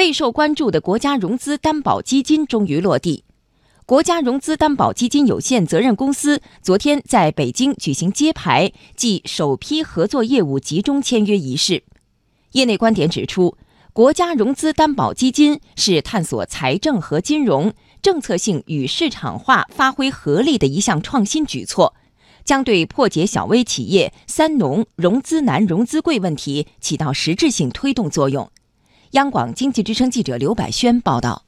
备受关注的国家融资担保基金终于落地。国家融资担保基金有限责任公司昨天在北京举行揭牌暨首批合作业务集中签约仪式。业内观点指出，国家融资担保基金是探索财政和金融政策性与市场化发挥合力的一项创新举措，将对破解小微企业“三农”融资难、融资贵问题起到实质性推动作用。央广经济之声记者刘百轩报道。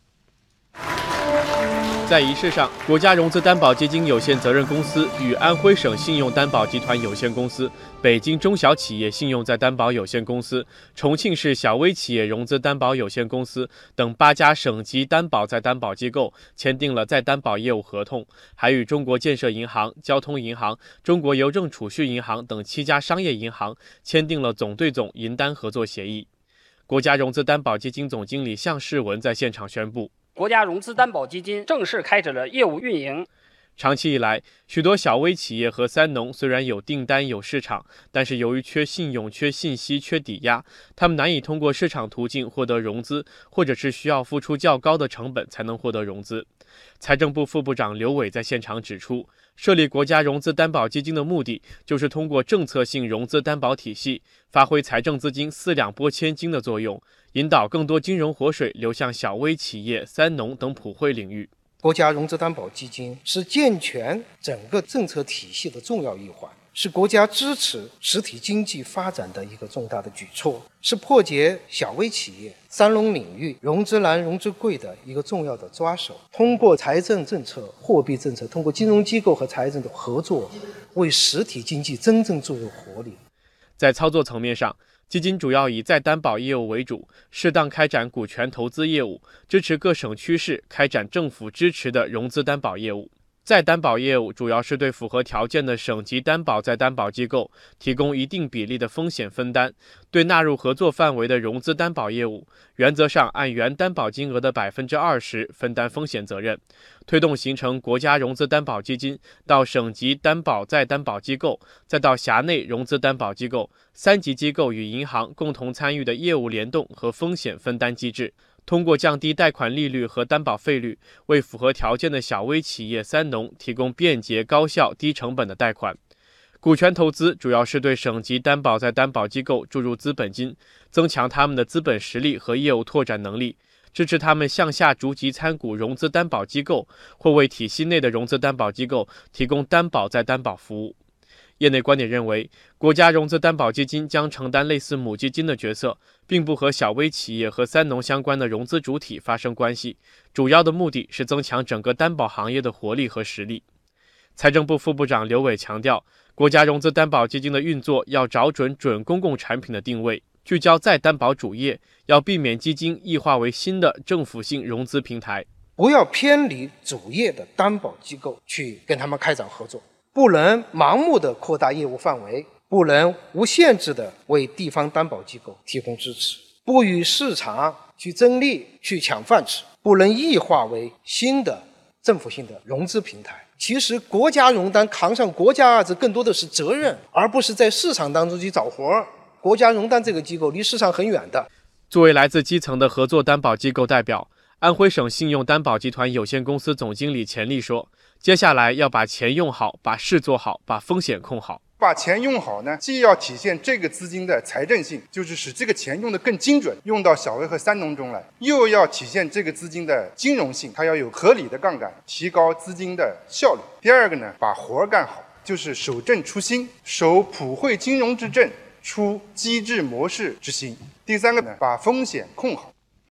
在仪式上，国家融资担保基金有限责任公司与安徽省信用担保集团有限公司、北京中小企业信用再担保有限公司、重庆市小微企业融资担保有限公司等八家省级担保再担保机构签订了再担保业务合同，还与中国建设银行、交通银行、中国邮政储蓄银行等七家商业银行签订了总对总银单合作协议。国家融资担保基金总经理向世文在现场宣布。国家融资担保基金正式开始了业务运营。长期以来，许多小微企业和三农虽然有订单、有市场，但是由于缺信用、缺信息、缺抵押，他们难以通过市场途径获得融资，或者是需要付出较高的成本才能获得融资。财政部副部长刘伟在现场指出，设立国家融资担保基金的目的，就是通过政策性融资担保体系，发挥财政资金四两拨千斤的作用。引导更多金融活水流向小微企业、三农等普惠领域。国家融资担保基金是健全整个政策体系的重要一环，是国家支持实体经济发展的一个重大的举措，是破解小微企业、三农领域融资难、融资贵的一个重要的抓手。通过财政政策、货币政策，通过金融机构和财政的合作，为实体经济真正注入活力。在操作层面上。基金主要以再担保业务为主，适当开展股权投资业务，支持各省区市开展政府支持的融资担保业务。再担保业务主要是对符合条件的省级担保再担保机构提供一定比例的风险分担，对纳入合作范围的融资担保业务，原则上按原担保金额的百分之二十分担风险责任，推动形成国家融资担保基金到省级担保再担保机构，再到辖内融资担保机构三级机构与银行共同参与的业务联动和风险分担机制。通过降低贷款利率和担保费率，为符合条件的小微企业“三农”提供便捷、高效、低成本的贷款。股权投资主要是对省级担保再担保机构注入资本金，增强他们的资本实力和业务拓展能力，支持他们向下逐级参股融资担保机构，或为体系内的融资担保机构提供担保再担保服务。业内观点认为，国家融资担保基金将承担类似母基金的角色，并不和小微企业和三农相关的融资主体发生关系。主要的目的是增强整个担保行业的活力和实力。财政部副部长刘伟强调，国家融资担保基金的运作要找准准公共产品的定位，聚焦再担保主业，要避免基金异化为新的政府性融资平台，不要偏离主业的担保机构去跟他们开展合作。不能盲目的扩大业务范围，不能无限制的为地方担保机构提供支持，不与市场去争利、去抢饭吃，不能异化为新的政府性的融资平台。其实，国家融单扛上“国家”二字，更多的是责任，而不是在市场当中去找活儿。国家融单这个机构离市场很远的。作为来自基层的合作担保机构代表，安徽省信用担保集团有限公司总经理钱丽说。接下来要把钱用好，把事做好，把风险控好。把钱用好呢，既要体现这个资金的财政性，就是使这个钱用得更精准，用到小微和三农中来；又要体现这个资金的金融性，它要有合理的杠杆，提高资金的效率。第二个呢，把活儿干好，就是守正出新，守普惠金融之正，出机制模式之新。第三个呢，把风险控好。